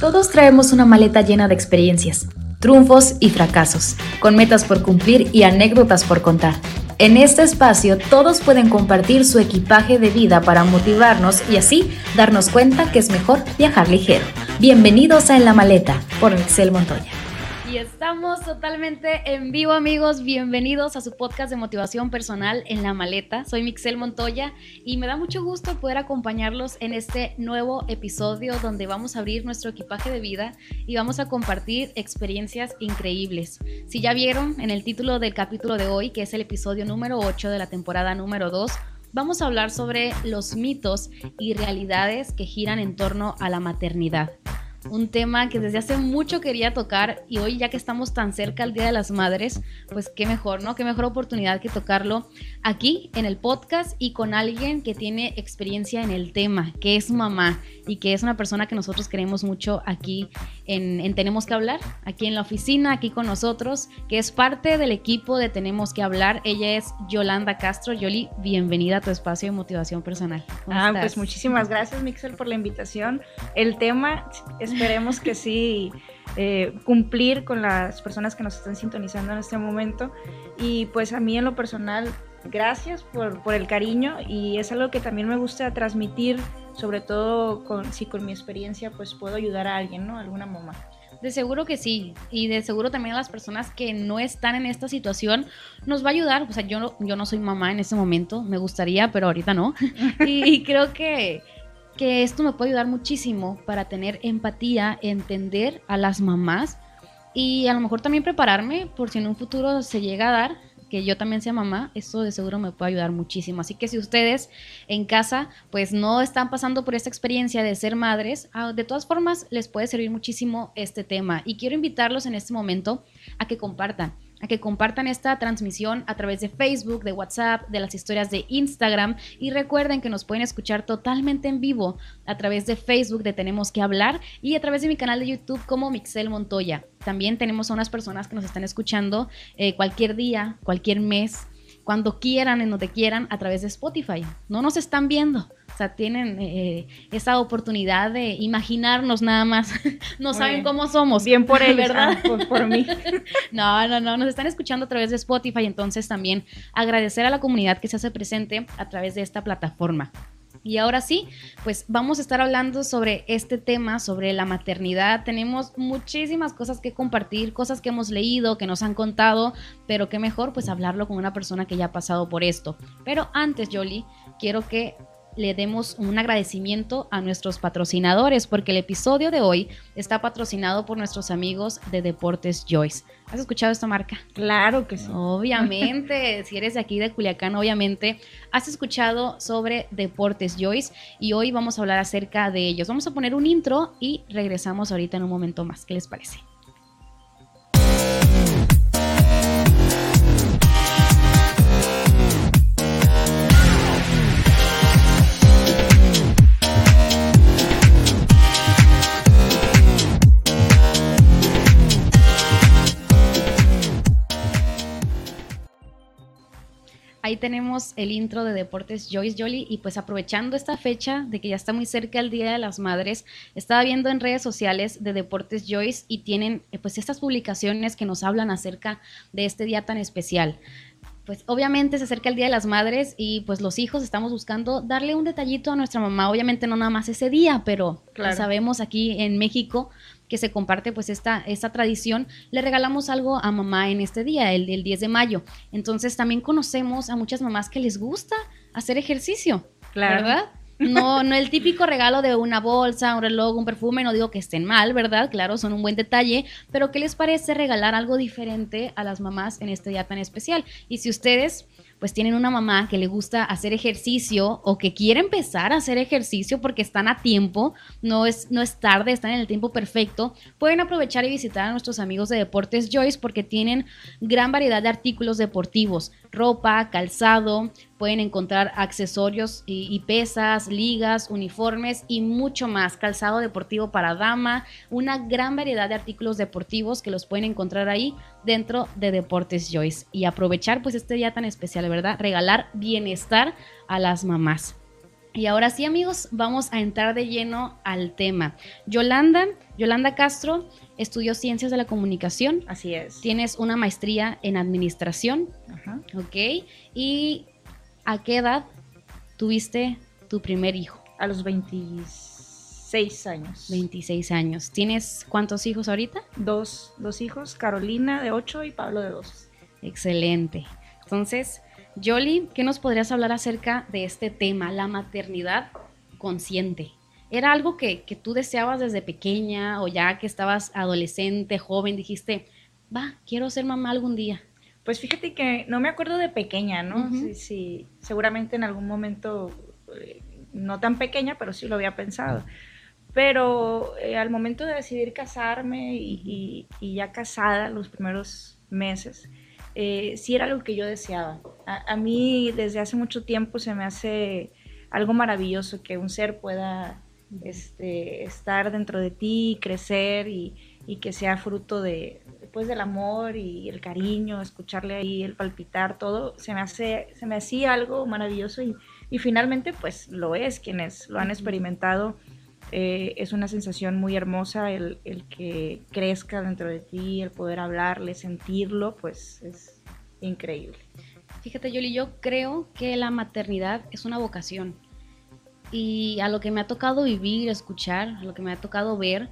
Todos traemos una maleta llena de experiencias, triunfos y fracasos, con metas por cumplir y anécdotas por contar. En este espacio todos pueden compartir su equipaje de vida para motivarnos y así darnos cuenta que es mejor viajar ligero. Bienvenidos a En la Maleta por Excel Montoya. Y estamos totalmente en vivo, amigos. Bienvenidos a su podcast de motivación personal en la maleta. Soy Mixel Montoya y me da mucho gusto poder acompañarlos en este nuevo episodio donde vamos a abrir nuestro equipaje de vida y vamos a compartir experiencias increíbles. Si ya vieron en el título del capítulo de hoy, que es el episodio número 8 de la temporada número 2, vamos a hablar sobre los mitos y realidades que giran en torno a la maternidad un tema que desde hace mucho quería tocar y hoy ya que estamos tan cerca al Día de las Madres, pues qué mejor, ¿no? Qué mejor oportunidad que tocarlo aquí en el podcast y con alguien que tiene experiencia en el tema, que es mamá y que es una persona que nosotros queremos mucho aquí en, Tenemos que hablar, aquí en la oficina, aquí con nosotros, que es parte del equipo de Tenemos que hablar. Ella es Yolanda Castro. Yoli, bienvenida a tu espacio de motivación personal. Ah, pues muchísimas gracias, Mixel, por la invitación. El tema, esperemos que sí. Eh, cumplir con las personas que nos están sintonizando en este momento. Y pues a mí en lo personal, gracias por, por el cariño y es algo que también me gusta transmitir sobre todo con, si con mi experiencia pues puedo ayudar a alguien, ¿no? Alguna mamá. De seguro que sí, y de seguro también a las personas que no están en esta situación nos va a ayudar. O sea, yo no, yo no soy mamá en este momento, me gustaría, pero ahorita no. y, creo que, que esto me puede ayudar muchísimo para tener empatía, entender a las mamás y a lo mejor también prepararme por si en un futuro se llega a dar que yo también sea mamá, eso de seguro me puede ayudar muchísimo. Así que si ustedes en casa pues no están pasando por esta experiencia de ser madres, ah, de todas formas les puede servir muchísimo este tema. Y quiero invitarlos en este momento a que compartan a que compartan esta transmisión a través de Facebook, de WhatsApp, de las historias de Instagram y recuerden que nos pueden escuchar totalmente en vivo a través de Facebook de Tenemos que hablar y a través de mi canal de YouTube como Mixel Montoya. También tenemos a unas personas que nos están escuchando eh, cualquier día, cualquier mes, cuando quieran, en donde quieran, a través de Spotify. No nos están viendo, o sea, tienen eh, esa oportunidad de imaginarnos nada más. no saben cómo somos. Bien por ellos, ¿verdad? Ah, por, mí. no, no, no. Nos están escuchando a través de Spotify. Entonces también agradecer a la comunidad que se hace presente a través de esta plataforma. Y ahora sí, pues vamos a estar hablando sobre este tema, sobre la maternidad. Tenemos muchísimas cosas que compartir, cosas que hemos leído, que nos han contado, pero qué mejor pues hablarlo con una persona que ya ha pasado por esto. Pero antes, Jolie, quiero que le demos un agradecimiento a nuestros patrocinadores, porque el episodio de hoy está patrocinado por nuestros amigos de Deportes Joyce. ¿Has escuchado esta marca? Claro que sí. Obviamente, si eres de aquí de Culiacán, obviamente has escuchado sobre Deportes Joyce y hoy vamos a hablar acerca de ellos. Vamos a poner un intro y regresamos ahorita en un momento más. ¿Qué les parece? Ahí tenemos el intro de Deportes Joyce Jolly y pues aprovechando esta fecha de que ya está muy cerca el Día de las Madres, estaba viendo en redes sociales de Deportes Joyce y tienen eh, pues estas publicaciones que nos hablan acerca de este día tan especial. Pues obviamente se acerca el Día de las Madres y pues los hijos estamos buscando darle un detallito a nuestra mamá, obviamente no nada más ese día, pero sabemos aquí en México que se comparte pues esta, esta tradición, le regalamos algo a mamá en este día, el, el 10 de mayo. Entonces también conocemos a muchas mamás que les gusta hacer ejercicio, claro. ¿verdad? No, no el típico regalo de una bolsa, un reloj, un perfume, no digo que estén mal, ¿verdad? Claro, son un buen detalle, pero ¿qué les parece regalar algo diferente a las mamás en este día tan especial? Y si ustedes pues tienen una mamá que le gusta hacer ejercicio o que quiere empezar a hacer ejercicio porque están a tiempo, no es, no es tarde, están en el tiempo perfecto, pueden aprovechar y visitar a nuestros amigos de Deportes Joyce porque tienen gran variedad de artículos deportivos, ropa, calzado, pueden encontrar accesorios y, pesas, ligas, uniformes y mucho más. Calzado deportivo para dama, una gran variedad de artículos deportivos que los pueden encontrar ahí dentro de Deportes Joyce. Y aprovechar pues este día tan especial, ¿verdad? Regalar bienestar a las mamás. Y ahora sí, amigos, vamos a entrar de lleno al tema. Yolanda, Yolanda Castro estudió Ciencias de la Comunicación. Así es. Tienes una maestría en Administración. Ajá. ¿Ok? ¿Y a qué edad tuviste tu primer hijo? A los 26 años. 26 años. ¿Tienes cuántos hijos ahorita? Dos, dos hijos, Carolina de 8 y Pablo de 2. Excelente. Entonces, Yoli, ¿qué nos podrías hablar acerca de este tema, la maternidad consciente? ¿Era algo que, que tú deseabas desde pequeña o ya que estabas adolescente, joven, dijiste, va, quiero ser mamá algún día? Pues fíjate que no me acuerdo de pequeña, ¿no? Sí, sí, seguramente en algún momento, eh, no tan pequeña, pero sí lo había pensado. Pero eh, al momento de decidir casarme y, y- y ya casada, los primeros meses, eh, sí era algo que yo deseaba. A, a mí desde hace mucho tiempo se me hace algo maravilloso que un ser pueda este, estar dentro de ti, crecer y, y que sea fruto de, pues, del amor y el cariño, escucharle ahí el palpitar, todo, se me, hace, se me hacía algo maravilloso y, y finalmente pues lo es, quienes lo han experimentado. Eh, es una sensación muy hermosa el, el que crezca dentro de ti, el poder hablarle, sentirlo, pues es increíble. Fíjate, Yoli, yo creo que la maternidad es una vocación. Y a lo que me ha tocado vivir, escuchar, a lo que me ha tocado ver,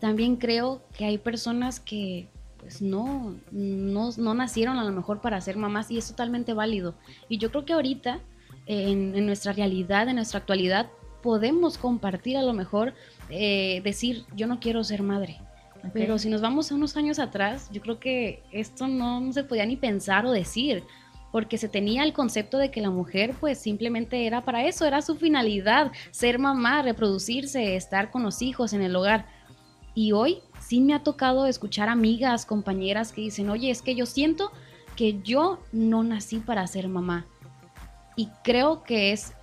también creo que hay personas que pues no, no, no nacieron a lo mejor para ser mamás y es totalmente válido. Y yo creo que ahorita, en, en nuestra realidad, en nuestra actualidad, podemos compartir a lo mejor, eh, decir, yo no quiero ser madre. ¿ok? Pero si nos vamos a unos años atrás, yo creo que esto no se podía ni pensar o decir, porque se tenía el concepto de que la mujer pues simplemente era para eso, era su finalidad, ser mamá, reproducirse, estar con los hijos en el hogar. Y hoy sí me ha tocado escuchar amigas, compañeras que dicen, oye, es que yo siento que yo no nací para ser mamá. Y creo que es,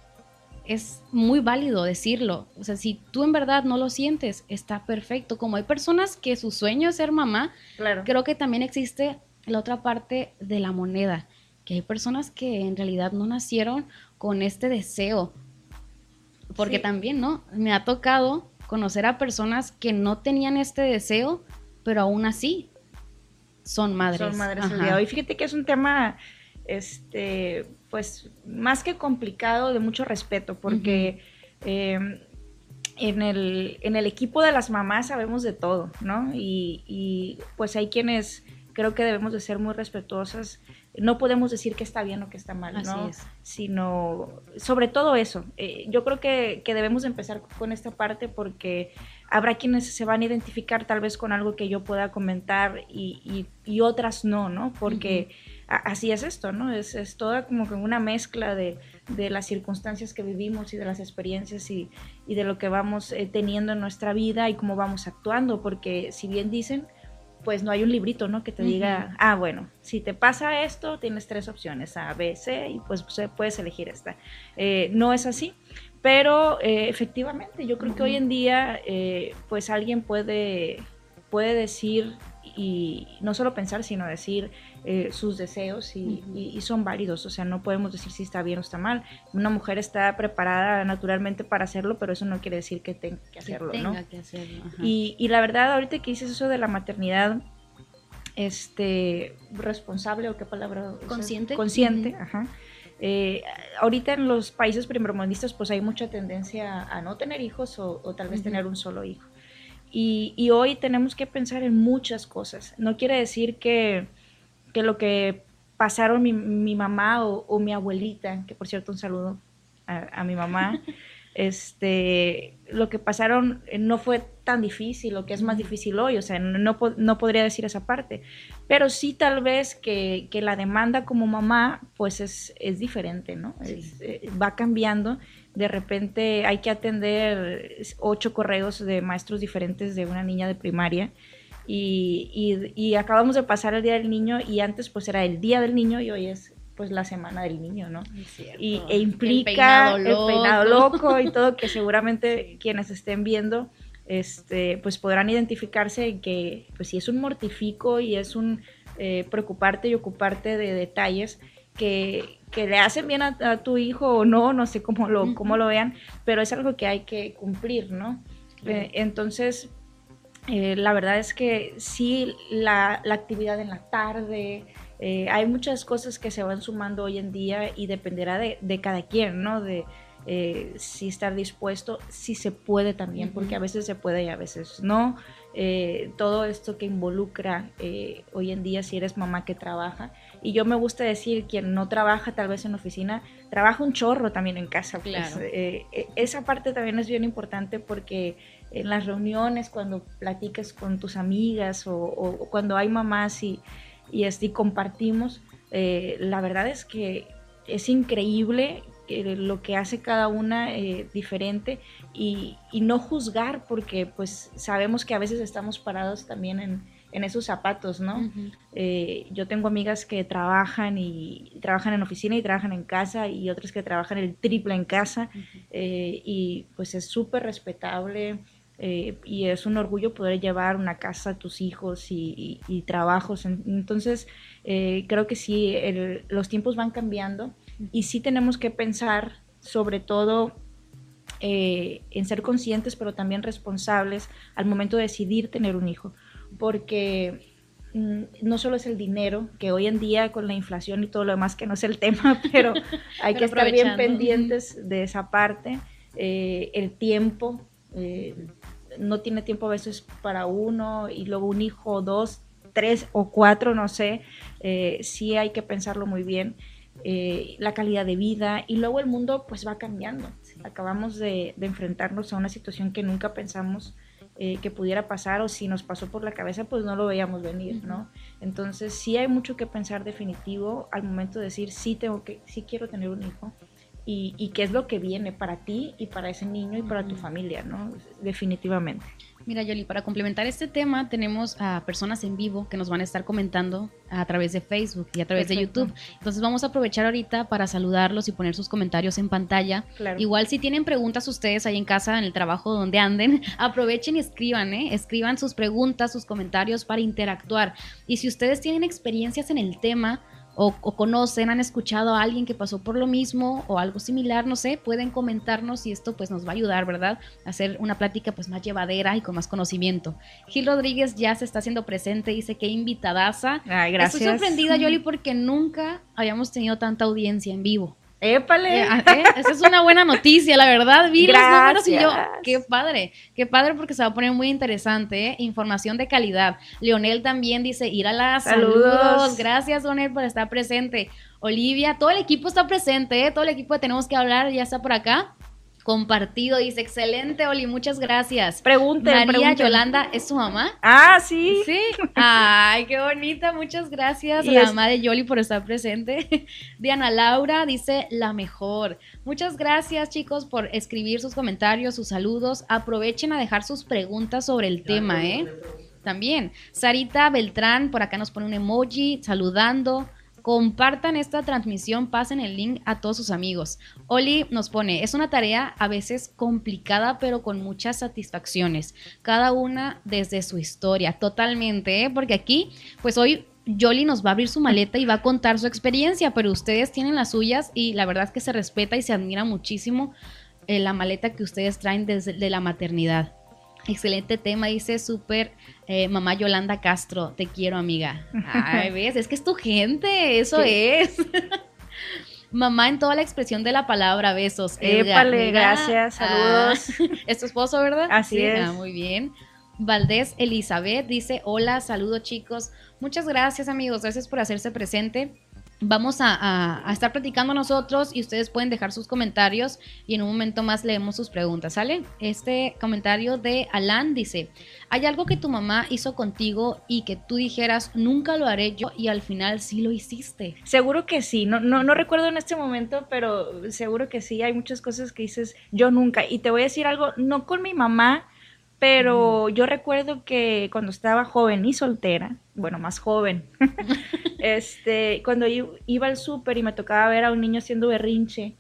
es muy válido decirlo. O sea, si tú en verdad no lo sientes, está perfecto. Como hay personas que su sueño es ser mamá, Claro. creo que también existe la otra parte de la moneda, que hay personas que en realidad no nacieron con este deseo. Porque Sí. también, ¿no? Me ha tocado conocer a personas que no tenían este deseo, pero aún así son madres. Son madres el Ajá. día de hoy. Fíjate que es un tema, este, pues, más que complicado, de mucho respeto, porque eh, en, el, en el equipo de las mamás sabemos de todo, ¿no? Y, y, pues hay quienes creo que debemos de ser muy respetuosas. No podemos decir que está bien o que está mal, Así ¿no? es. Sino, sobre todo eso. Eh, yo creo que, que debemos empezar con esta parte porque habrá quienes se van a identificar tal vez con algo que yo pueda comentar y, y- y otras no, ¿no? Porque así es esto, ¿no? Es, es toda como que una mezcla de, de las circunstancias que vivimos y de las experiencias y, y de lo que vamos eh, teniendo en nuestra vida y cómo vamos actuando, porque si bien dicen, pues no hay un librito, ¿no? Que te diga, ah, bueno, si te pasa esto, tienes tres opciones, A, B, C, y pues, pues, puedes elegir esta. Eh, no es así, pero eh, efectivamente, yo creo que hoy en día, eh, pues alguien puede, puede decir y no solo pensar, sino decir eh, sus deseos y, Ujú. y- y son válidos, o sea, no podemos decir si está bien o está mal. Una mujer está preparada naturalmente para hacerlo, pero eso no quiere decir que tenga que Que hacerlo, tenga ¿no? que hacerlo. ajá. Y, y la verdad, ahorita que dices eso de la maternidad, este, responsable o qué palabra? Consciente. Consciente, ajá. Eh, ahorita en los países primermundistas pues hay mucha tendencia a no tener hijos o, o tal vez tener un solo hijo. Y, y hoy tenemos que pensar en muchas cosas. No quiere decir que, que lo que pasaron mi, mi mamá o, o mi abuelita, que por cierto un saludo a, a mi mamá, este, lo que pasaron eh, no fue tan difícil, lo que es más difícil hoy, o sea, no, no, po- no podría decir esa parte, pero sí tal vez que, que la demanda como mamá pues es, es diferente, ¿no? Sí. Es, eh, va cambiando, de repente hay que atender ocho correos de maestros diferentes de una niña de primaria. Y, y- y acabamos de pasar el Día del Niño y antes pues era el Día del Niño y hoy es pues la Semana del Niño, ¿no? Y, e El implica peinado el peinado loco. y todo que seguramente quienes estén viendo este pues podrán identificarse en que pues sí es un mortifico y es un eh, preocuparte y ocuparte de detalles que, le hacen bien a, tu hijo o no, no sé cómo lo, cómo lo vean, pero es algo que hay que cumplir, ¿no? Eh, entonces, eh, la verdad es que sí, la, actividad en la tarde, eh, hay muchas cosas que se van sumando hoy en día y dependerá de, de cada quien, ¿no? De, eh, si estar dispuesto, si se puede también, porque a veces se puede y a veces no. Eh, todo esto que involucra hoy en día si eres mamá que trabaja. Y yo me gusta decir, quien no trabaja tal vez en oficina, trabaja un chorro también en casa. Pues, esa parte también es bien importante porque en las reuniones, cuando platicas con tus amigas o, cuando hay mamás y, y, y compartimos, la verdad es que es increíble lo que hace cada una eh, diferente y, no juzgar porque pues sabemos que a veces estamos parados también en, esos zapatos, ¿no? Eh, yo tengo amigas que trabajan y trabajan en oficina y trabajan en casa y otras que trabajan el triple en casa eh, y pues es súper respetable. y es un orgullo poder llevar una casa a tus hijos y, trabajos. Entonces, creo que sí, los tiempos van cambiando y sí tenemos que pensar sobre todo eh, en ser conscientes, pero también responsables al momento de decidir tener un hijo, porque mm, no solo es el dinero, que hoy en día con la inflación y todo lo demás, que no es el tema, pero hay que estar bien pendientes de esa parte, eh, el tiempo, eh, no tiene tiempo a veces para uno y luego un hijo, dos, tres o cuatro, no sé, sí hay que pensarlo muy bien eh, la calidad de vida y luego el mundo pues va cambiando. Acabamos de, enfrentarnos a una situación que nunca pensamos eh, que pudiera pasar o si nos pasó por la cabeza pues no lo veíamos venir, ¿no? Entonces sí hay mucho que pensar definitivo al momento de decir sí tengo que, sí quiero tener un hijo y, y qué es lo que viene para ti y para ese niño y para tu familia, ¿no? Definitivamente. Mira, Yoli, para complementar este tema, tenemos a personas en vivo que nos van a estar comentando a través de Facebook y a través de YouTube. Entonces vamos a aprovechar ahorita para saludarlos y poner sus comentarios en pantalla. Igual si tienen preguntas ustedes ahí en casa, en el trabajo donde anden, aprovechen y escriban, ¿eh? Escriban sus preguntas, sus comentarios para interactuar. Y si ustedes tienen experiencias en el tema, o, conocen, han escuchado a alguien que pasó por lo mismo o algo similar, no sé, pueden comentarnos y esto pues nos va a ayudar, ¿verdad? A hacer una plática pues más llevadera y con más conocimiento. Gil Rodríguez ya se está haciendo presente, dice que invitadaza. Ay, gracias. Estoy sorprendida, Yoli, porque nunca habíamos tenido tanta audiencia en vivo. ¡Épale! Eh, eh, esa es una buena noticia, la verdad. Vi los números y yo, qué padre, qué padre porque se va a poner muy interesante, ¿eh? Información de calidad. Leonel también dice, ir a las saludos. Gracias, Leonel, por estar presente. Olivia, todo el equipo está presente, todo el equipo de Tenemos que hablar ya está por acá compartido. Dice, excelente, Oli, muchas gracias. Pregunte, María Yolanda, ¿es su mamá? Ah, sí. Sí. Ay, qué bonita, muchas gracias. la mamá de Yoli por estar presente. Diana Laura dice, la mejor. Muchas gracias, chicos, por escribir sus comentarios, sus saludos. Aprovechen a dejar sus preguntas sobre el tema, ¿eh? También. Sarita Beltrán, por acá nos pone un emoji saludando. Compartan esta transmisión, pasen el link a todos sus amigos. Oli nos pone, es una tarea a veces complicada, pero con muchas satisfacciones, cada una desde su historia, totalmente, ¿eh? porque aquí, pues hoy Yoli nos va a abrir su maleta y va a contar su experiencia, pero ustedes tienen las suyas y la verdad es que se respeta y se admira muchísimo eh, la maleta que ustedes traen desde la maternidad. Excelente tema, dice súper eh, mamá Yolanda Castro, te quiero amiga. Ay, ves, es que es tu gente, eso es. mamá en toda la expresión de la palabra, besos. Épale, gracias, ah, saludos. es tu esposo, ¿verdad? Así es. Ah, muy bien. Valdés Elizabeth dice, hola, saludo chicos. Muchas gracias amigos, gracias por hacerse presente vamos a, estar platicando nosotros y ustedes pueden dejar sus comentarios y en un momento más leemos sus preguntas, ¿sale? Este comentario de Alan dice, ¿hay algo que tu mamá hizo contigo y que tú dijeras, nunca lo haré yo y al final sí lo hiciste? Seguro que sí, no, no, no recuerdo en este momento, pero seguro que sí, hay muchas cosas que dices, yo nunca. Y te voy a decir algo, no con mi mamá, pero yo recuerdo que cuando estaba joven y soltera, bueno, más joven, este, cuando iba al súper y me tocaba ver a un niño haciendo berrinche,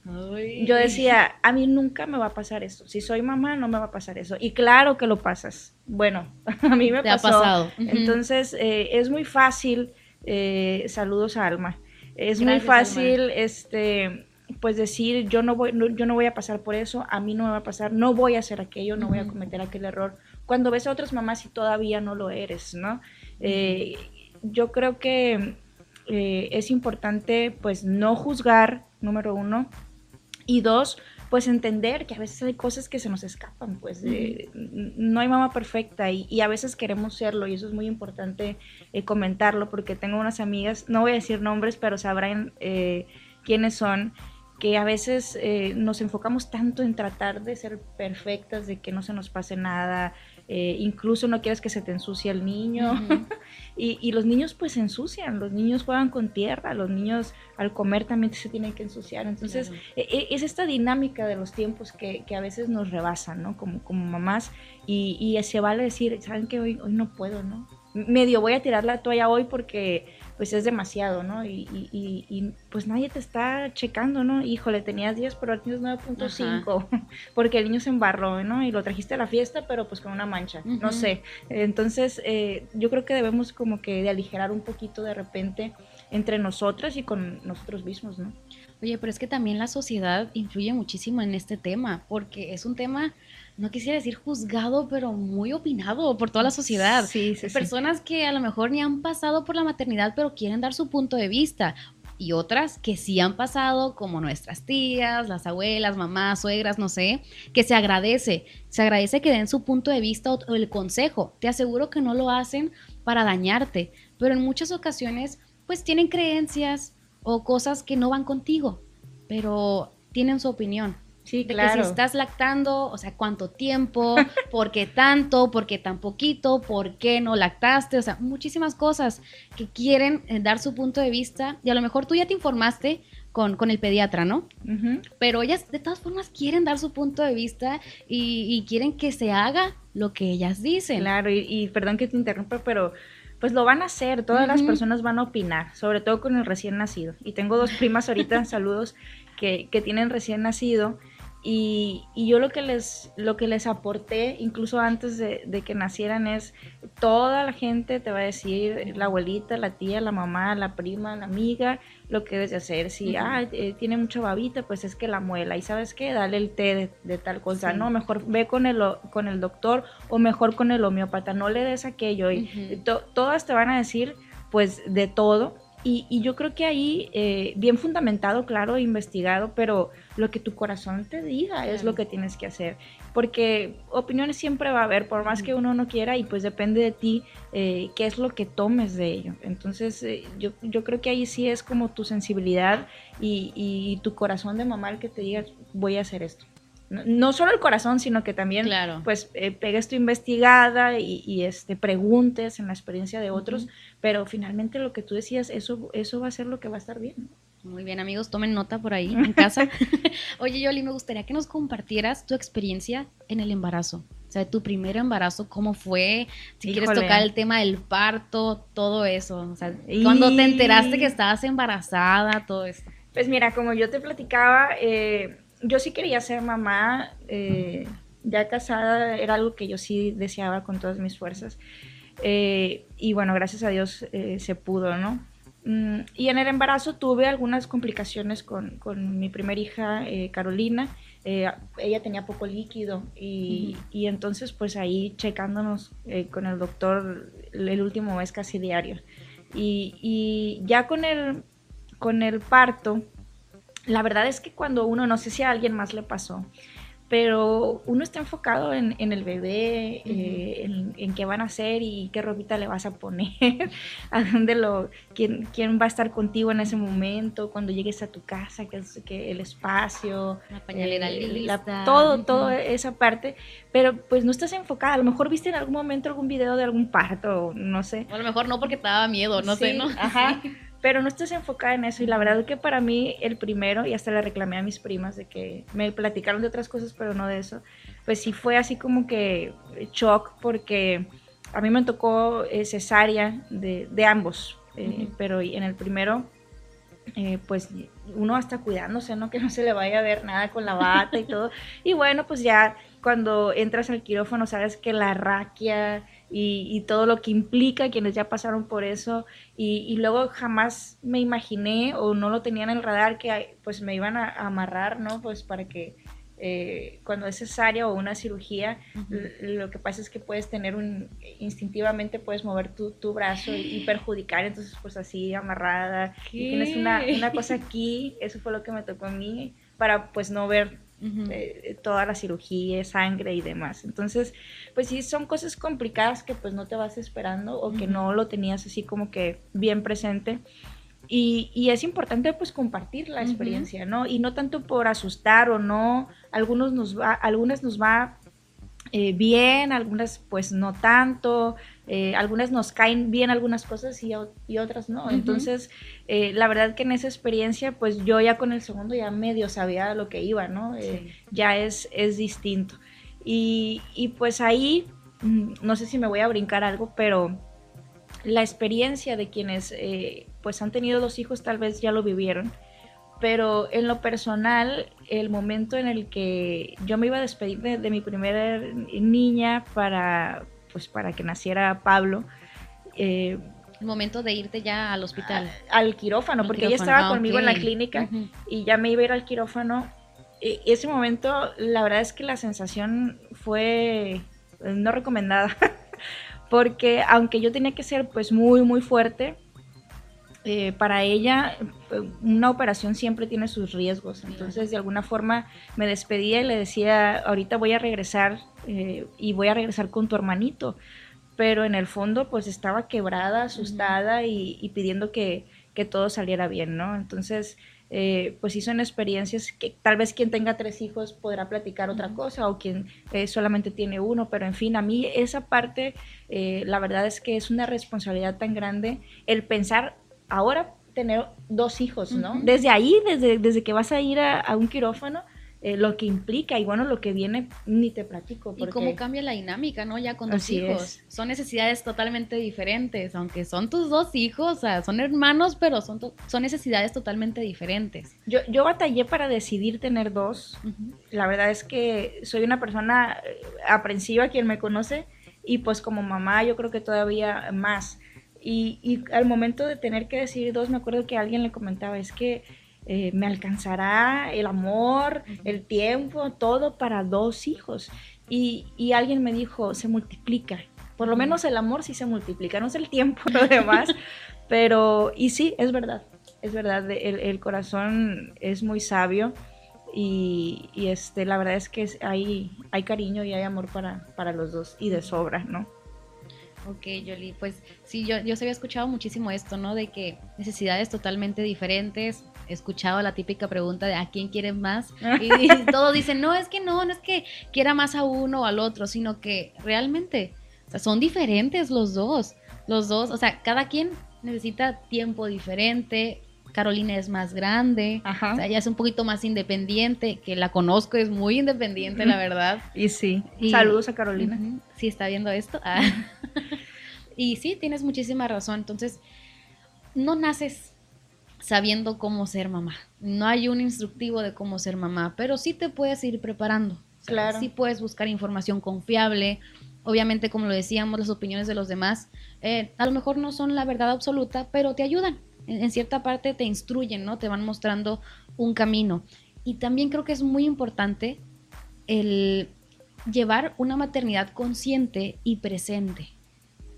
yo decía, a mí nunca me va a pasar eso. Si soy mamá, no me va a pasar eso. Y claro que lo pasas. Bueno, a mí me pasó. Ha pasado. Entonces, eh, es muy fácil. Eh, saludos a Alma. Es muy fácil, este pues decir yo no voy yo no voy a pasar por eso a mí no me va a pasar no voy a hacer aquello no voy a cometer aquel error cuando ves a otras mamás y todavía no lo eres no eh, yo creo que eh, es importante pues no juzgar número uno y dos pues entender que a veces hay cosas que se nos escapan, pues no hay mamá perfecta y, a veces queremos serlo y eso es muy importante eh, comentarlo porque tengo unas amigas, no voy a decir nombres, pero sabrán quiénes son, que a veces eh, nos enfocamos tanto en tratar de ser perfectas, de que no se nos pase nada, eh, incluso no quieres que se te ensucie el niño. y, los niños pues se ensucian, los niños juegan con tierra, los niños al comer también se tienen que ensuciar. Entonces e, e, es esta dinámica de los tiempos que, a veces nos rebasan, ¿no? Como, como mamás y, y se vale decir, ¿saben que hoy, hoy no puedo, ¿no? Medio voy a tirar la toalla hoy porque pues es demasiado, ¿no? Y, y, y, pues nadie te está checando, ¿no? Híjole, tenías 10, pero ahora tienes 9.5, porque el niño se embarró, ¿no? Y lo trajiste a la fiesta, pero pues con una mancha, no sé. Entonces, eh, yo creo que debemos como que de aligerar un poquito de repente entre nosotras y con nosotros mismos, ¿no? Oye, pero es que también la sociedad influye muchísimo en este tema, porque es un tema no quisiera decir juzgado, pero muy opinado por toda la sociedad. Sí, sí, Personas que a lo mejor ni han pasado por la maternidad, pero quieren dar su punto de vista. Y otras que sí han pasado, como nuestras tías, las abuelas, mamás, suegras, no sé, que se agradece. Se agradece que den su punto de vista o el consejo. Te aseguro que no lo hacen para dañarte, pero en muchas ocasiones, pues tienen creencias o cosas que no van contigo, pero tienen su opinión. Sí, de claro. que si estás lactando, o sea, cuánto tiempo, por qué tanto, por qué tan poquito, por qué no lactaste, o sea, muchísimas cosas que quieren eh, dar su punto de vista y a lo mejor tú ya te informaste con, con el pediatra, ¿no? Pero ellas de todas formas quieren dar su punto de vista y, quieren que se haga lo que ellas dicen. Claro, y, perdón que te interrumpa, pero pues lo van a hacer, todas las personas van a opinar, sobre todo con el recién nacido. Y tengo dos primas ahorita, saludos, que, que tienen recién nacido y, yo lo que les, lo que les aporté, incluso antes de, que nacieran, es toda la gente te va a decir, la abuelita, la tía, la mamá, la prima, la amiga, lo que debes de hacer. Si ah, eh, tiene mucha babita, pues es que la muela. Y sabes qué, dale el té de, tal cosa. No, mejor ve con el, con el doctor o mejor con el homeópata. No le des aquello. Y todas te van a decir, pues, de todo y, yo creo que ahí, eh, bien fundamentado, claro, investigado, pero lo que tu corazón te diga es lo que tienes que hacer. Porque opiniones siempre va a haber, por más que uno no quiera, y pues depende de ti eh, qué es lo que tomes de ello. Entonces, eh, yo, yo, creo que ahí sí es como tu sensibilidad y, y tu corazón de mamá el que te diga, voy a hacer esto no solo el corazón, sino que también pues eh, pegues tu investigada y, este preguntes en la experiencia de otros, pero finalmente lo que tú decías, eso, eso va a ser lo que va a estar bien. Muy bien, amigos, tomen nota por ahí en casa. Oye, Yoli, me gustaría que nos compartieras tu experiencia en el embarazo. O sea, tu primer embarazo, ¿cómo fue? Si quieres tocar el tema del parto, todo eso. O sea, cuando te enteraste que estabas embarazada, todo eso. Pues mira, como yo te platicaba, eh, yo sí quería ser mamá, eh, ya casada era algo que yo sí deseaba con todas mis fuerzas. Eh, y bueno, gracias a Dios eh, se pudo, ¿no? Mm, y en el embarazo tuve algunas complicaciones con, con mi primera hija, Carolina. ella tenía poco líquido y, y entonces pues ahí checándonos con el doctor el último mes casi diario. Y, y ya con el, con el parto, la verdad es que cuando uno, no sé si a alguien más le pasó, pero uno está enfocado en, el bebé, eh, en, qué van a hacer y qué ropita le vas a poner, a dónde lo, quién, quién, va a estar contigo en ese momento, cuando llegues a tu casa, que, que el espacio, la pañalera eh, todo, toda esa parte, pero pues no estás enfocada, a lo mejor viste en algún momento algún video de algún parto, no sé. O a lo mejor no porque te daba miedo, no sé, ¿no? Ajá. pero no estás enfocada en eso y la verdad es que para mí el primero, y hasta le reclamé a mis primas de que me platicaron de otras cosas, pero no de eso, pues sí fue así como que shock porque a mí me tocó eh, cesárea de, de ambos, eh, pero en el primero, eh, pues uno hasta cuidándose, ¿no? Que no se le vaya a ver nada con la bata y todo. Y bueno, pues ya cuando entras al quirófano sabes que la raquia y, todo lo que implica quienes ya pasaron por eso y, luego jamás me imaginé o no lo tenía en el radar que pues me iban a, amarrar, ¿no? Pues para que eh, cuando es cesárea o una cirugía, lo que pasa es que puedes tener un, instintivamente puedes mover tu, tu brazo y, perjudicar, entonces pues así amarrada, y tienes una, una cosa aquí, eso fue lo que me tocó a mí, para pues no ver eh, toda la cirugía, sangre y demás. Entonces, pues sí, son cosas complicadas que pues no te vas esperando o que no lo tenías así como que bien presente. Y, y es importante pues compartir la experiencia, ¿no? Y no tanto por asustar o no, algunos nos va, algunas nos va eh, bien, algunas pues no tanto, eh, algunas nos caen bien algunas cosas y, y otras no. Entonces, eh, la verdad que en esa experiencia, pues yo ya con el segundo ya medio sabía lo que iba, ¿no? Ya es, es distinto. Y, y, pues ahí, mm, no sé si me voy a brincar algo, pero la experiencia de quienes pues han tenido dos hijos tal vez ya lo vivieron pero en lo personal, el momento en el que yo me iba a despedir de, mi primera niña para, pues, para que naciera Pablo, eh, el momento de irte ya al hospital. al quirófano, porque ella estaba ah, conmigo en la clínica y ya me iba a ir al quirófano. Y ese momento, la verdad es que la sensación fue no recomendada, porque aunque yo tenía que ser pues muy, muy fuerte, eh, para ella una operación siempre tiene sus riesgos. Entonces, de alguna forma me despedía y le decía, ahorita voy a regresar eh, y voy a regresar con tu hermanito. Pero en el fondo, pues estaba quebrada, asustada y, pidiendo que, todo saliera bien, ¿no? Entonces, eh, pues sí son experiencias que tal vez quien tenga tres hijos podrá platicar otra cosa o quien solamente tiene uno, pero en fin, a mí esa parte, la verdad es que es una responsabilidad tan grande el pensar ahora tener dos hijos, ¿no? Desde ahí, desde, desde que vas a ir a, un quirófano, eh, lo que implica y bueno, lo que viene, ni te platico. Y cómo cambia la dinámica, ¿no? Ya con dos hijos. Son necesidades totalmente diferentes, aunque son tus dos hijos, o sea, son hermanos, pero son, son necesidades totalmente diferentes. Yo, yo batallé para decidir tener dos. La verdad es que soy una persona eh, aprensiva, quien me conoce, y pues como mamá yo creo que todavía más. Y, al momento de tener que decidir dos, me acuerdo que alguien le comentaba, es que eh, me alcanzará el amor, el tiempo, todo para dos hijos. Y, alguien me dijo, se multiplica. Por lo menos el amor sí se multiplica, no es el tiempo, lo demás. pero, y sí, es verdad, es verdad, el, corazón es muy sabio. Y, este, la verdad es que hay, hay cariño y hay amor para, para los dos y de sobra, ¿no? Ok, Jolie, pues sí, yo, yo se había escuchado muchísimo esto, ¿no? De que necesidades totalmente diferentes. He escuchado la típica pregunta de ¿a quién quieren más? Y, todos dicen, no, es que no, no es que quiera más a uno o al otro, sino que realmente o sea, son diferentes los dos. Los dos, o sea, cada quien necesita tiempo diferente, Carolina es más grande, Ajá. o sea, ella es un poquito más independiente, que la conozco, es muy independiente, la verdad. Y sí, saludos a Carolina. Sí, está viendo esto. Ah. y sí, tienes muchísima razón. Entonces, no naces sabiendo cómo ser mamá. No hay un instructivo de cómo ser mamá, pero sí te puedes ir preparando. claro. Sí puedes buscar información confiable. Obviamente, como lo decíamos, las opiniones de los demás eh, a lo mejor no son la verdad absoluta, pero te ayudan en, cierta parte te instruyen, ¿no? Te van mostrando un camino. Y también creo que es muy importante el llevar una maternidad consciente y presente.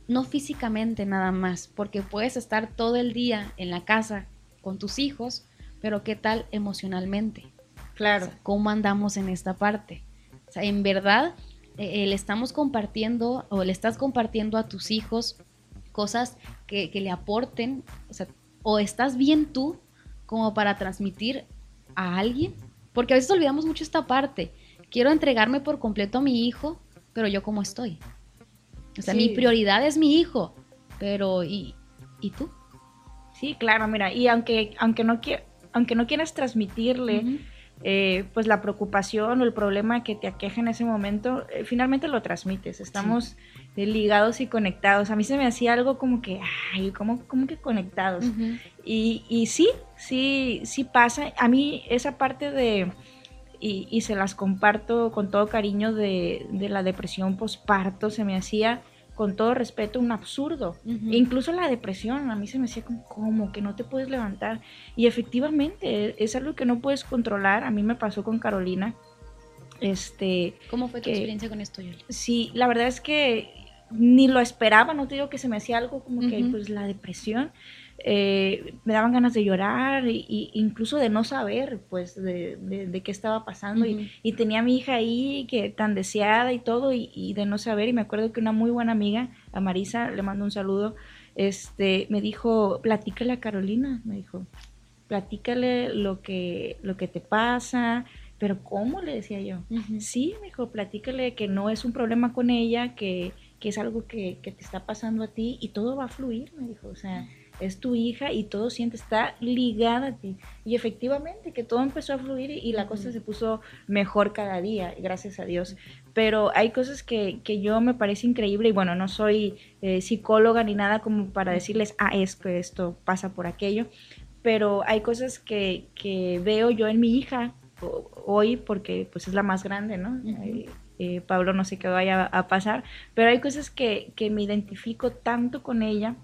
No físicamente nada más, porque puedes estar todo el día en la casa con tus hijos, pero ¿qué tal emocionalmente? Claro. ¿Cómo andamos en esta parte? O sea, en verdad, eh, le estamos compartiendo o le estás compartiendo a tus hijos cosas que, que le aporten, o sea, o estás bien tú como para transmitir a alguien, porque a veces olvidamos mucho esta parte. Quiero entregarme por completo a mi hijo, pero yo cómo estoy. O sea, mi prioridad es mi hijo, pero ¿y, ¿y tú? Sí, claro, mira, y aunque, aunque, no, aunque no quieras transmitirle eh, pues la preocupación o el problema que te aqueja en ese momento, eh, finalmente lo transmites. Estamos eh, ligados y conectados. A mí se me hacía algo como que, ay, ¿cómo, que conectados? y, y, sí, sí, sí pasa. A mí esa parte de, y, y se las comparto con todo cariño, de, de la depresión posparto, se me hacía con todo respeto, un absurdo. E incluso la depresión, a mí se me decía como, ¿cómo? Que no te puedes levantar. Y efectivamente, es algo que no puedes controlar. A mí me pasó con Carolina. Este, ¿Cómo fue tu experiencia con esto, Yoli? Sí, la verdad es que ni lo esperaba, no te digo que se me hacía algo como que pues la depresión, eh, me daban ganas de llorar e incluso de no saber pues de, qué estaba pasando. Y, tenía a mi hija ahí que tan deseada y todo y, de no saber. Y me acuerdo que una muy buena amiga, a Marisa, le mando un saludo, este, me dijo, platícale a Carolina, me dijo, platícale lo que, lo que te pasa, pero ¿cómo? Le decía yo. Sí, me dijo, platícale que no es un problema con ella, que que es algo que, te está pasando a ti y todo va a fluir, me dijo, o sea, es tu hija y todo siente, está ligada a ti. Y efectivamente que todo empezó a fluir y, la cosa se puso mejor cada día, gracias a Dios. Pero hay cosas que, yo me parece increíble y bueno, no soy eh, psicóloga ni nada como para decirles, ah, es que esto pasa por aquello, pero hay cosas que, veo yo en mi hija hoy porque pues es la más grande, ¿no? Eh, Pablo no sé qué vaya a pasar, pero hay cosas que, me identifico tanto con ella,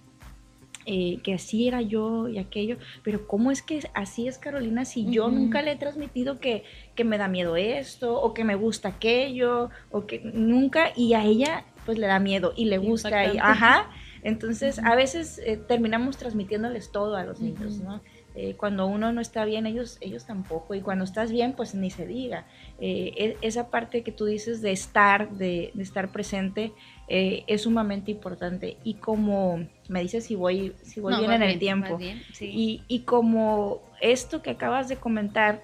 eh, que así era yo y aquello, pero ¿cómo es que así es Carolina si yo nunca le he transmitido que, me da miedo esto o que me gusta aquello o que nunca y a ella pues le da miedo y le gusta y ajá, entonces a veces eh, terminamos transmitiéndoles todo a los niños, ¿no? Eh, cuando uno no está bien, ellos, ellos tampoco. Y cuando estás bien, pues ni se diga. E, esa parte que tú dices de estar, de, estar presente, eh, es sumamente importante. Y como me dices si voy, si voy bien en el tiempo. y, como esto que acabas de comentar,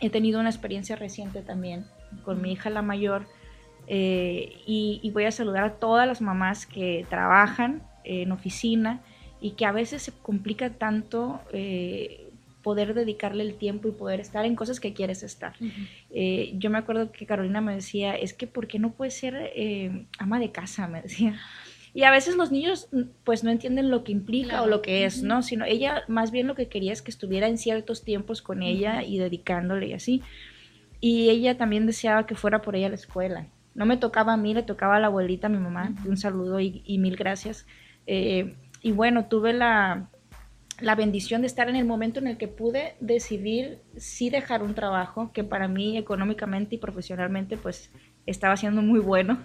he tenido una experiencia reciente también con mi hija la mayor. Y, y voy a saludar a todas las mamás que trabajan en oficina y que a veces se complica tanto eh, poder dedicarle el tiempo y poder estar en cosas que quieres estar. Eh, yo me acuerdo que Carolina me decía, es que ¿por qué no puedes ser eh, ama de casa? Me decía. Y a veces los niños pues no entienden lo que implica o lo que es, ¿no? Sino ella más bien lo que quería es que estuviera en ciertos tiempos con ella y dedicándole y así. Y ella también deseaba que fuera por ella a la escuela. No me tocaba a mí, le tocaba a la abuelita, a mi mamá. Un saludo y, y mil gracias y bueno, tuve la, bendición de estar en el momento en el que pude decidir si dejar un trabajo que para mí económicamente y profesionalmente pues estaba siendo muy bueno.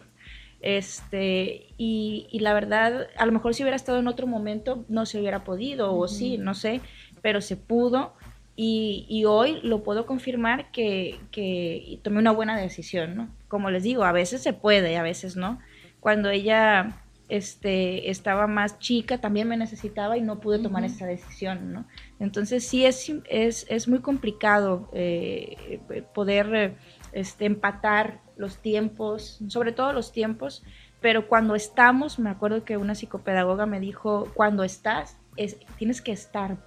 Este, y, la verdad, a lo mejor si hubiera estado en otro momento no se hubiera podido, o sí, no sé, pero se pudo. Y, hoy lo puedo confirmar que, que tomé una buena decisión, ¿no? Como les digo, a veces se puede, a veces no. Cuando ella este, estaba más chica, también me necesitaba y no pude tomar esa decisión, ¿no? Entonces sí es, es, es muy complicado eh, poder este, empatar los tiempos, sobre todo los tiempos, pero cuando estamos, me acuerdo que una psicopedagoga me dijo, cuando estás, es, tienes que estar,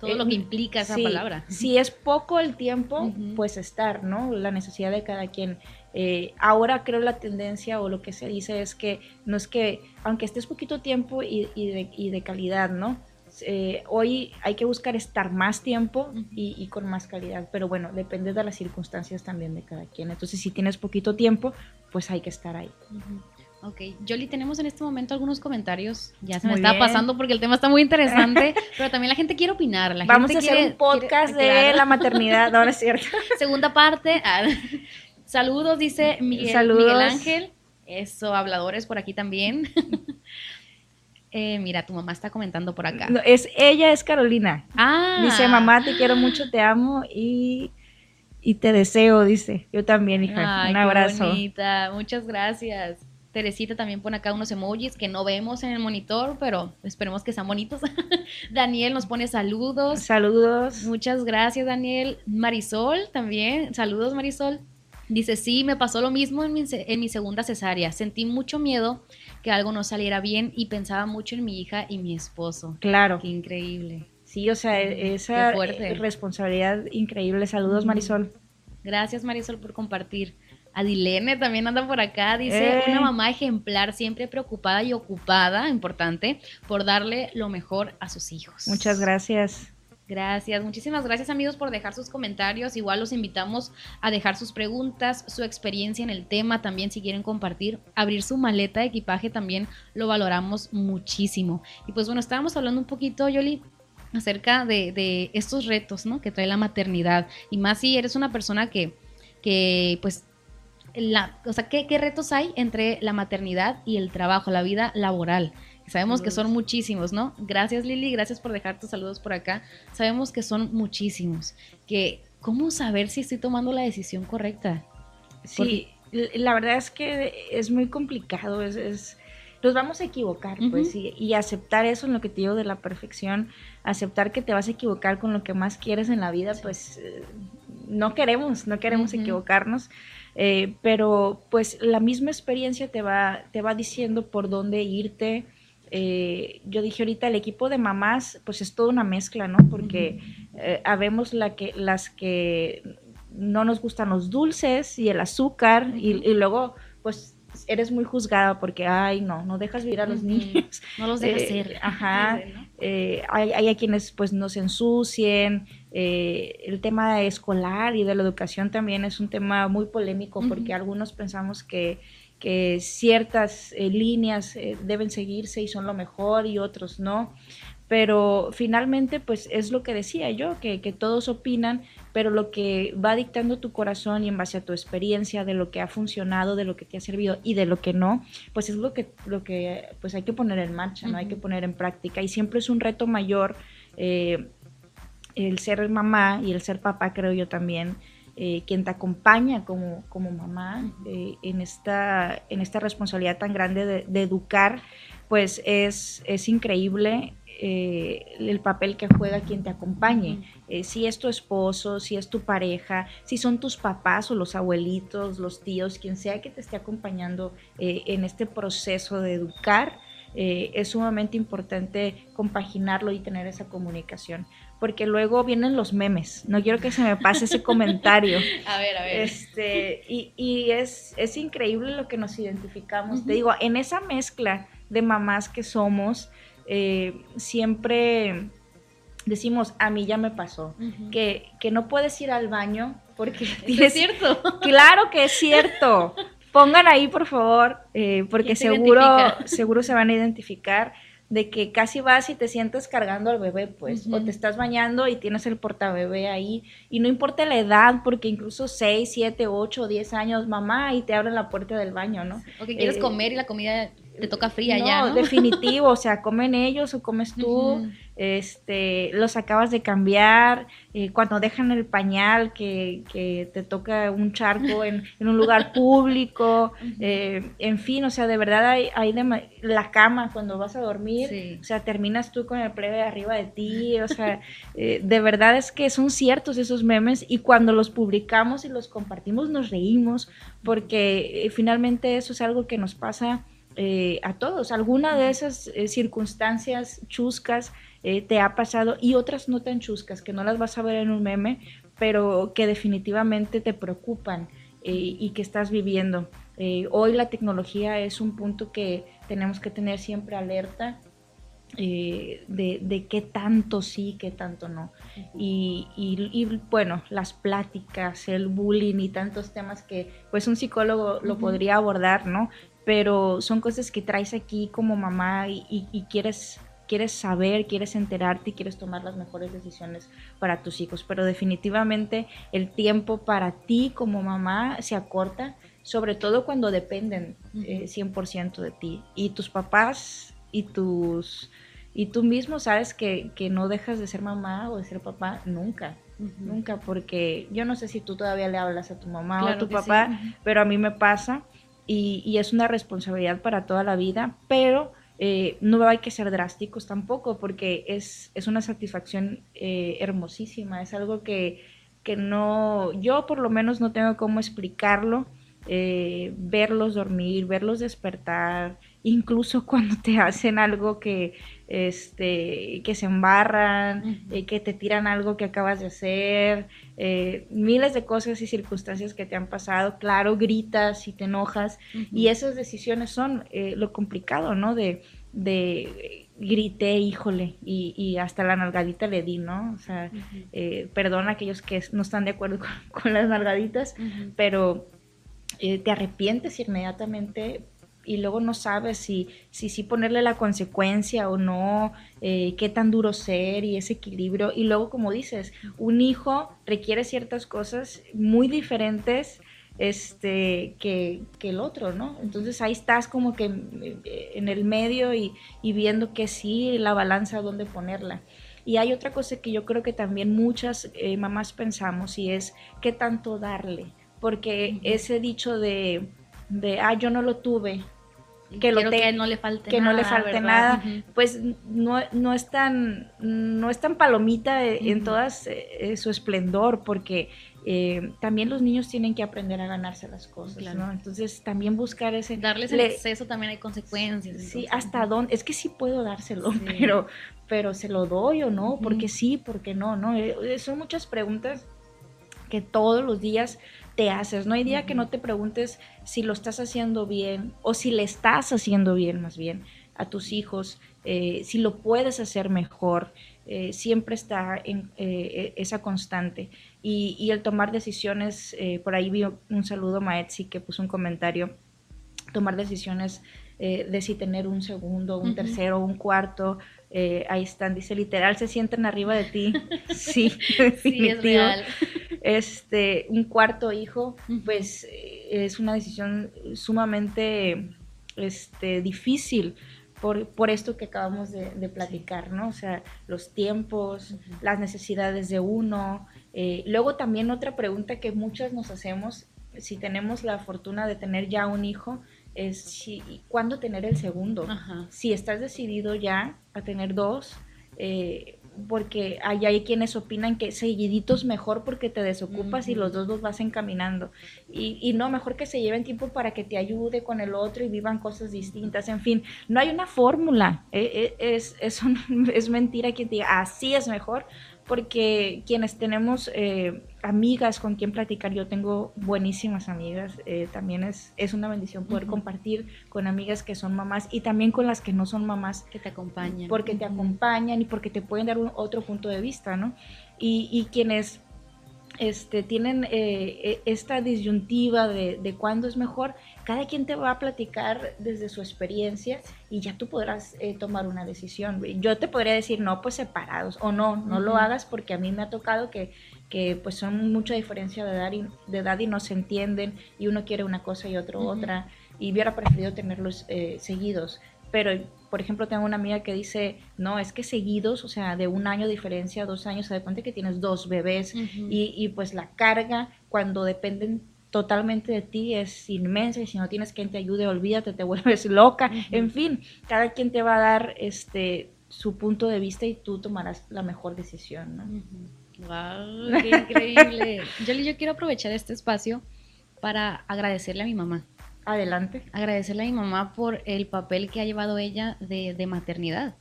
Todo lo que implica esa palabra. Si es poco el tiempo, pues estar, ¿no? La necesidad de cada quien. Eh, ahora creo la tendencia o lo que se dice es que no es que, aunque estés poquito tiempo y, de, calidad, ¿no? Eh, hoy hay que buscar estar más tiempo y, con más calidad, pero bueno, depende de las circunstancias también de cada quien. Entonces, si tienes poquito tiempo, pues hay que estar ahí. Ok, Jolly, tenemos en este momento algunos comentarios. Ya se me está pasando porque el tema está muy interesante, pero también la gente quiere opinar. Vamos a hacer un podcast de la maternidad, no, es cierto. Segunda parte. Ah, Saludos, dice Miguel, Miguel Ángel. Eso, habladores por aquí también. Eh, mira, tu mamá está comentando por acá. es, ella es Carolina. Ah. Dice, mamá, te quiero mucho, te amo y, te deseo, dice. Yo también, hija. Un abrazo. bonita. Muchas gracias. Teresita también pone acá unos emojis que no vemos en el monitor, pero esperemos que sean bonitos. Daniel nos pone saludos. Saludos. Muchas gracias, Daniel. Marisol también. Saludos, Marisol. Dice, sí, me pasó lo mismo en mi, en mi, segunda cesárea. Sentí mucho miedo que algo no saliera bien y pensaba mucho en mi hija y mi esposo. Claro. Qué increíble. Sí, o sea, esa responsabilidad increíble. Saludos, Marisol. Gracias, Marisol, por compartir. Adilene también anda por acá, dice, una mamá ejemplar, siempre preocupada y ocupada, importante, por darle lo mejor a sus hijos. Muchas gracias. Gracias, muchísimas gracias amigos por dejar sus comentarios. Igual los invitamos a dejar sus preguntas, su experiencia en el tema, también si quieren compartir, abrir su maleta de equipaje también lo valoramos muchísimo. Y pues bueno, estábamos hablando un poquito, Yoli, acerca de, estos retos ¿no? que trae la maternidad. Y más si eres una persona que, que pues, la, o sea, ¿qué, ¿qué retos hay entre la maternidad y el trabajo, la vida laboral? Sabemos que son muchísimos, ¿no? Gracias Lili, gracias por dejar tus saludos por acá. Sabemos que son muchísimos. Que, ¿Cómo saber si estoy tomando la decisión correcta? Sí, la verdad es que es muy complicado, es, nos vamos a equivocar, pues, y, aceptar eso en lo que te digo de la perfección, aceptar que te vas a equivocar con lo que más quieres en la vida, pues eh, no queremos, no queremos equivocarnos, eh, pero pues la misma experiencia te va, te va diciendo por dónde irte, eh, yo dije ahorita, el equipo de mamás, pues es toda una mezcla, ¿no? Porque eh, habemos la que, las que no nos gustan los dulces y el azúcar y, luego, pues eres muy juzgada porque, ay, no, no dejas vivir a los niños. No los dejas ser. Eh, ajá. hay, hay, a quienes pues nos ensucien. El tema escolar y de la educación también es un tema muy polémico porque algunos pensamos que que ciertas eh, líneas eh, deben seguirse y son lo mejor y otros no. Pero finalmente, pues es lo que decía yo, que, todos opinan, pero lo que va dictando tu corazón y en base a tu experiencia de lo que ha funcionado, de lo que te ha servido y de lo que no, pues es lo que, lo que pues hay que poner en marcha, ¿no? Hay que poner en práctica. Y siempre es un reto mayor eh, el ser mamá y el ser papá, creo yo también, eh, quien te acompaña como, como mamá eh, en, esta, en esta responsabilidad tan grande de, educar, pues es, es increíble eh, el papel que juega quien te acompañe. si es tu esposo, si es tu pareja, si son tus papás o los abuelitos, los tíos, quien sea que te esté acompañando en este proceso de educar, es sumamente importante compaginarlo y tener esa comunicación porque luego vienen los memes. No quiero que se me pase ese comentario. A ver, a ver. Este, y, y es, es, increíble lo que nos identificamos. Te digo, en esa mezcla de mamás que somos, eh, siempre decimos, a mí ya me pasó, que, que, no puedes ir al baño porque... es cierto. Claro que es cierto. Pongan ahí, por favor, eh, porque seguro, seguro se van a identificar de que casi vas y te sientes cargando al bebé, pues, o te estás bañando y tienes el portabebé ahí, y no importa la edad, porque incluso 6, 7, 8, 10 años, mamá, y te abren la puerta del baño, ¿no? O que quieres eh, comer y la comida te toca fría ya, ¿no? definitivo, o sea, comen ellos o comes tú este, los acabas de cambiar, eh, cuando dejan el pañal que, que te toca un charco en, en un lugar público, eh, en fin, o sea, de verdad hay, hay la cama cuando vas a dormir, o sea, terminas tú con el plebe arriba de ti, o sea, eh, de verdad es que son ciertos esos memes y cuando los publicamos y los compartimos nos reímos porque finalmente eso es algo que nos pasa. A todos, alguna de esas circunstancias chuscas eh, te ha pasado y otras no tan chuscas que no las vas a ver en un meme, pero que definitivamente te preocupan eh, y que estás viviendo. Eh, hoy la tecnología es un punto que tenemos que tener siempre alerta de, qué tanto sí, qué tanto no. Y, bueno, las pláticas, el bullying y tantos temas que pues un psicólogo lo podría abordar, ¿no? Pero son cosas que traes aquí como mamá y quieres quieres saber, quieres enterarte y quieres tomar las mejores decisiones para tus hijos. Pero definitivamente el tiempo para ti como mamá se acorta, sobre todo cuando dependen 100% eh, de ti. Y tus papás y tus... Y tú mismo sabes que, no dejas de ser mamá o de ser papá nunca. Nunca, porque yo no sé si tú todavía le hablas a tu mamá o a tu papá, pero a mí me pasa y, es una responsabilidad para toda la vida, pero eh, no hay que ser drásticos tampoco, porque es, es una satisfacción eh, hermosísima, es algo que, que, no, yo por lo menos no tengo cómo explicarlo, eh, verlos dormir, verlos despertar, incluso cuando te hacen algo que, este, que se embarran, eh, que te tiran algo que acabas de hacer, eh, miles de cosas y circunstancias que te han pasado, claro, gritas y te enojas, y esas decisiones son eh, lo complicado, ¿no? De, de grité, híjole, y, hasta la nalgadita le di, ¿no? O sea, eh, perdón a aquellos que no están de acuerdo con, las nalgaditas, pero te arrepientes inmediatamente y luego no sabes si si, si ponerle la consecuencia o no, eh, qué tan duro ser y ese equilibrio. Y luego, como dices, un hijo requiere ciertas cosas muy diferentes este, que, el otro, ¿no? Entonces ahí estás como que eh, en el medio y, viendo que sí, la balanza, dónde ponerla. Y hay otra cosa que yo creo que también muchas eh, mamás pensamos y es qué tanto darle, porque ese dicho de, de, ah, yo no lo tuve, que, lo que no le falte que nada, no le falte nada pues no, no es tan no es tan palomita en todas eh, su esplendor porque eh, también los niños tienen que aprender a ganarse las cosas, ¿no? Entonces también buscar ese... Darles el exceso también hay consecuencias. Sí, hasta dónde, es que sí puedo dárselo, pero, pero ¿se lo doy o no? Porque sí, porque no, ¿no? Eh, eh, son muchas preguntas que todos los días te haces. No hay día que no te preguntes si lo estás haciendo bien o si le estás haciendo bien más bien a tus hijos, si lo puedes hacer mejor. siempre está en e, esa constante y, el tomar decisiones, eh, por ahí vi un saludo Maetsi que puso un comentario, tomar decisiones eh, de si tener un segundo, un tercero, un cuarto, eh, ahí están, dice literal, se sienten arriba de ti. sí, sí, es real. Este, un cuarto hijo, pues es una decisión sumamente este, difícil por, por, esto que acabamos de, platicar, ¿no? O sea, los tiempos, las necesidades de uno, eh, luego también otra pregunta que muchas nos hacemos, si tenemos la fortuna de tener ya un hijo, es si, cuándo tener el segundo. Si estás decidido ya a tener dos, eh, porque hay, hay quienes opinan que seguiditos mejor porque te desocupas y los dos los vas encaminando. Y, y, no, mejor que se lleven tiempo para que te ayude con el otro y vivan cosas distintas. En fin, no hay una fórmula. Eh, es, es, es mentira que te diga así es mejor, porque quienes tenemos eh, amigas con quien platicar, yo tengo buenísimas amigas, eh, también es, es una bendición poder compartir con amigas que son mamás y también con las que no son mamás. Que te acompañan. Porque te acompañan y porque te pueden dar un, otro punto de vista, ¿no? Y, y quienes este, tienen eh, e, esta disyuntiva de, de cuándo es mejor, cada quien te va a platicar desde su experiencia y ya tú podrás eh, tomar una decisión. Yo te podría decir, no, pues separados, o no, no lo hagas porque a mí me ha tocado que, que pues son mucha diferencia de edad, y, de edad y no se entienden y uno quiere una cosa y otro otra y hubiera preferido tenerlos eh, seguidos. Pero por ejemplo, tengo una amiga que dice, no, es que seguidos, o sea, de un año de diferencia, dos años, se da cuenta que tienes dos bebés y, y, pues la carga cuando dependen totalmente de ti es inmensa y si no tienes quien te ayude, olvídate, te vuelves loca. En fin, cada quien te va a dar este su punto de vista y tú tomarás la mejor decisión, ¿no? ¡Wow! ¡Qué increíble! yo, yo quiero aprovechar este espacio para agradecerle a mi mamá Adelante. Agradecerle a mi mamá por el papel que ha llevado ella de, maternidad.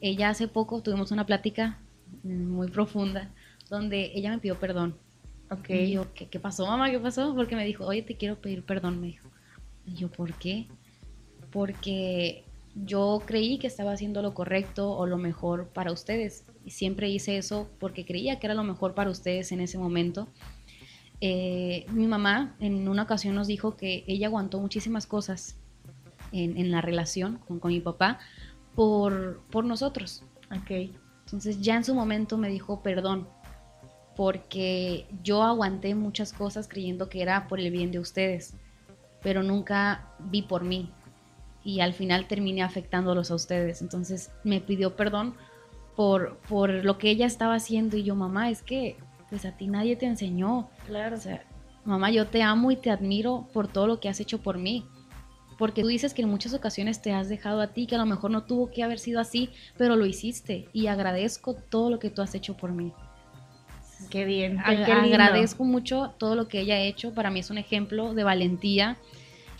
Ella hace poco tuvimos una plática muy profunda donde ella me pidió perdón. Ok. Y yo, ¿qué, pasó, mamá? ¿Qué pasó? Porque me dijo, oye, te quiero pedir perdón, me dijo. Y yo, ¿por qué? Porque yo creí que estaba haciendo lo correcto o lo mejor para ustedes. Y siempre hice eso porque creía que era lo mejor para ustedes en ese momento. Eh, mi mamá en una ocasión nos dijo que ella aguantó muchísimas cosas en, la relación con, mi papá por, por nosotros. Okay. Entonces ya en su momento me dijo perdón, porque yo aguanté muchas cosas creyendo que era por el bien de ustedes, pero nunca vi por mí y al final terminé afectándolos a ustedes. Entonces me pidió perdón por, por lo que ella estaba haciendo y yo, mamá, es que pues a ti nadie te enseñó. Claro. O sea, mamá, yo te amo y te admiro por todo lo que has hecho por mí. Porque tú dices que en muchas ocasiones te has dejado a ti, que a lo mejor no tuvo que haber sido así, pero lo hiciste. Y agradezco todo lo que tú has hecho por mí. Qué bien. agradezco mucho todo lo que ella ha hecho. Para mí es un ejemplo de valentía.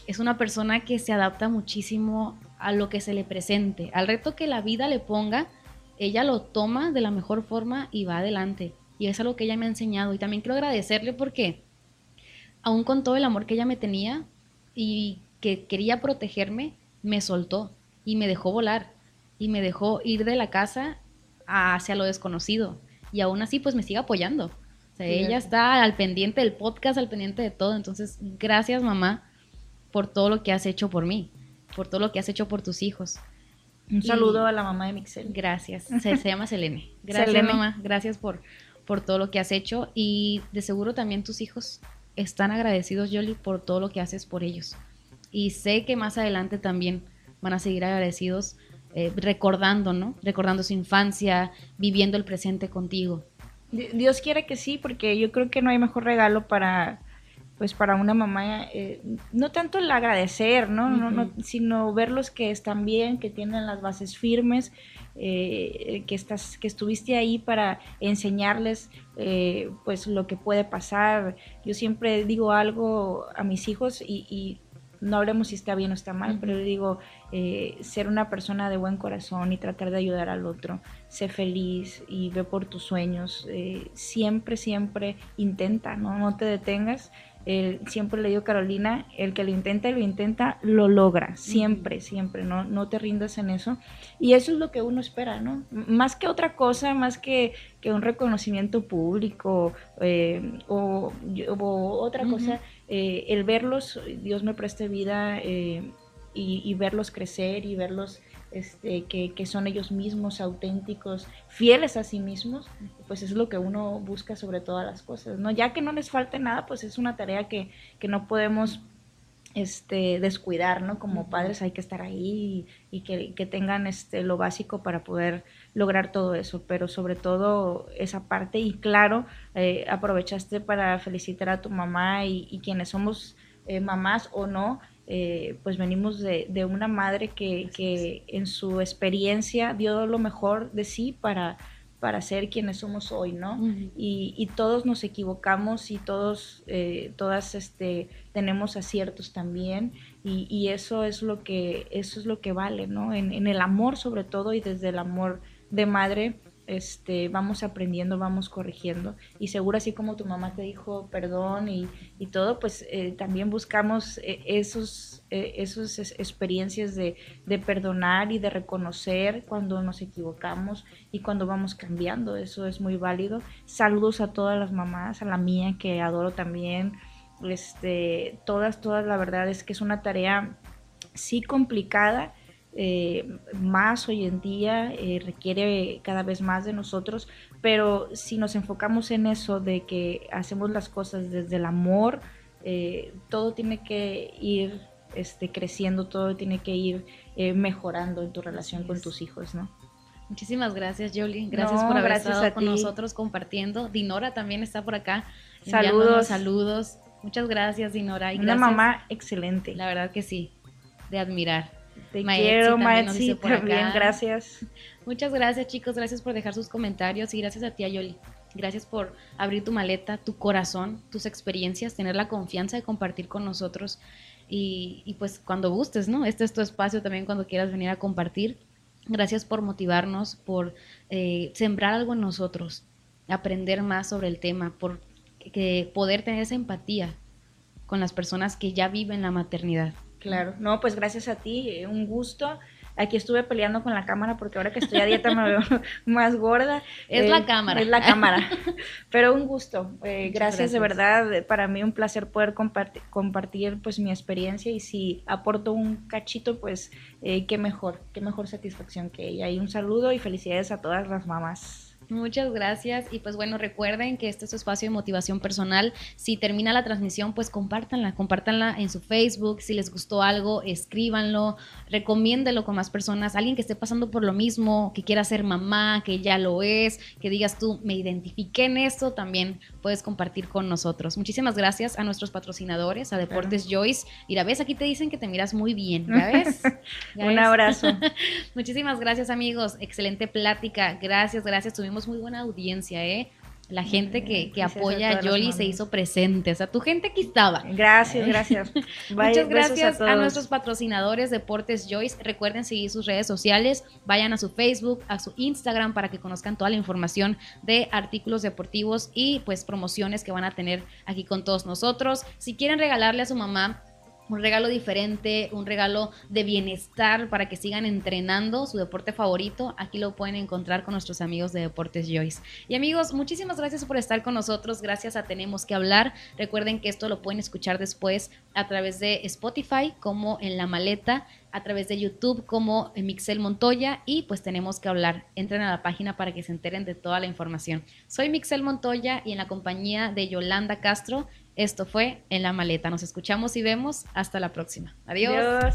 Es una persona que se adapta muchísimo a lo que se le presente. Al reto que la vida le ponga, ella lo toma de la mejor forma y va adelante. Y es algo que ella me ha enseñado. Y también quiero agradecerle porque, aún con todo el amor que ella me tenía y que quería protegerme, me soltó y me dejó volar. y me dejó ir de la casa hacia lo desconocido. Y aún así, pues me sigue apoyando. O sea, ella está al pendiente del podcast, al pendiente de todo. Entonces, gracias mamá por todo lo que has hecho por mí, por todo lo que has hecho por tus hijos. Un saludo a la mamá de Mixel. Gracias. Se, llama Selene. Gracias, mamá. Gracias por, por todo lo que has hecho. Y de seguro también tus hijos están agradecidos, Yoli, por todo lo que haces por ellos. Y sé que más adelante también van a seguir agradecidos, eh, recordando, ¿no? Recordando su infancia, viviendo el presente contigo. Dios quiere que sí, porque yo creo que no hay mejor regalo para, pues para una mamá, eh, no tanto el agradecer, ¿no? no, no sino verlos que están bien, que tienen las bases firmes, eh, que, estás, que estuviste ahí para enseñarles eh, pues lo que puede pasar. Yo siempre digo algo a mis hijos y, no hablemos si está bien o está mal, pero yo digo, eh, ser una persona de buen corazón y tratar de ayudar al otro, sé feliz y ve por tus sueños, siempre, siempre intenta, ¿no? no te detengas siempre le digo Carolina, el que lo intenta y lo intenta, lo logra, siempre, siempre, no, no te rindas en eso. Y eso es lo que uno espera, ¿no? Más que otra cosa, más que, que un reconocimiento público eh, o, otra cosa, eh, el verlos, Dios me preste vida eh, y, y, verlos crecer y verlos este, que, son ellos mismos auténticos, fieles a sí mismos, pues es lo que uno busca sobre todas las cosas, ¿no? Ya que no les falte nada, pues es una tarea que, no podemos este, descuidar, ¿no? Como padres hay que estar ahí y, que, tengan este, lo básico para poder lograr todo eso, pero sobre todo esa parte y claro, eh, aprovechaste para felicitar a tu mamá y, quienes somos eh, mamás o no, eh, pues venimos de, una madre que, en su experiencia dio lo mejor de sí para, para ser quienes somos hoy, ¿no? y, todos nos equivocamos y todos, eh, todas este, tenemos aciertos también y, eso es lo que, eso es lo que vale, ¿no? En, en el amor sobre todo y desde el amor de madre, este, vamos aprendiendo, vamos corrigiendo. Y seguro así como tu mamá te dijo perdón y, todo, pues eh, también buscamos eh, esos, eh, esas experiencias de, perdonar y de reconocer cuando nos equivocamos y cuando vamos cambiando. Eso es muy válido. Saludos a todas las mamás, a la mía que adoro también. Este, todas, todas, la verdad es que es una tarea sí complicada, eh, más hoy en día, eh, requiere cada vez más de nosotros, pero si nos enfocamos en eso de que hacemos las cosas desde el amor, eh, todo tiene que ir este, creciendo, todo tiene que ir mejorando en tu relación con tus hijos, ¿no? Muchísimas gracias, Jolie. Gracias por haber estado con nosotros compartiendo. Dinora también está por acá. Saludos. Saludos. Muchas gracias, Dinora. Una mamá excelente. La verdad que sí, de admirar. Te quiero, Maetsi, también, gracias. Muchas gracias, chicos, gracias por dejar sus comentarios y gracias a ti, Ayoli. Gracias por abrir tu maleta, tu corazón, tus experiencias, tener la confianza de compartir con nosotros y, pues cuando gustes, ¿no? Este es tu espacio también cuando quieras venir a compartir. Gracias por motivarnos, por eh, sembrar algo en nosotros, aprender más sobre el tema, por que poder tener esa empatía con las personas que ya viven la maternidad. Claro, no, pues gracias a ti, eh, un gusto. Aquí estuve peleando con la cámara porque ahora que estoy a dieta me veo más gorda. Es la eh, cámara. Es la cámara. Pero un gusto. Eh, gracias, de verdad. Para mí un placer poder compartir, compartir pues mi experiencia y si aporto un cachito, pues qué mejor, qué mejor satisfacción que ella. Y un saludo y felicidades a todas las mamás. Muchas gracias y pues bueno, recuerden que este es su espacio de motivación personal. Si termina la transmisión, pues compártanla, compártanla en su Facebook. Si les gustó algo, escríbanlo, recomiéndelo con más personas. Alguien que esté pasando por lo mismo, que quiera ser mamá, que ya lo es, que digas tú, me identifiqué en esto, también puedes compartir con nosotros. Muchísimas gracias a nuestros patrocinadores, a Deportes Joyce. Mira, ves, aquí te dicen que te miras muy bien, ¿ya ves? Un abrazo. Muchísimas gracias amigos, excelente plática. Gracias, gracias. Tuvimos muy buena audiencia, ¿eh? La gente que, que apoya a Yoli se hizo presente. O sea, tu gente aquí estaba. Gracias, gracias. Muchas gracias a, nuestros patrocinadores Deportes Joyce. Recuerden seguir sus redes sociales. Vayan a su Facebook, a su Instagram para que conozcan toda la información de artículos deportivos y pues promociones que van a tener aquí con todos nosotros. Si quieren regalarle a su mamá un regalo diferente, un regalo de bienestar para que sigan entrenando su deporte favorito, aquí lo pueden encontrar con nuestros amigos de Deportes Joyce. Y amigos, muchísimas gracias por estar con nosotros, gracias a Tenemos que hablar. Recuerden que esto lo pueden escuchar después a través de Spotify como en la maleta, a través de YouTube como en Mixel Montoya y pues tenemos que hablar. Entren a la página para que se enteren de toda la información. Soy Mixel Montoya y en la compañía de Yolanda Castro esto fue En la Maleta. Nos escuchamos y vemos. Hasta la próxima. Adiós.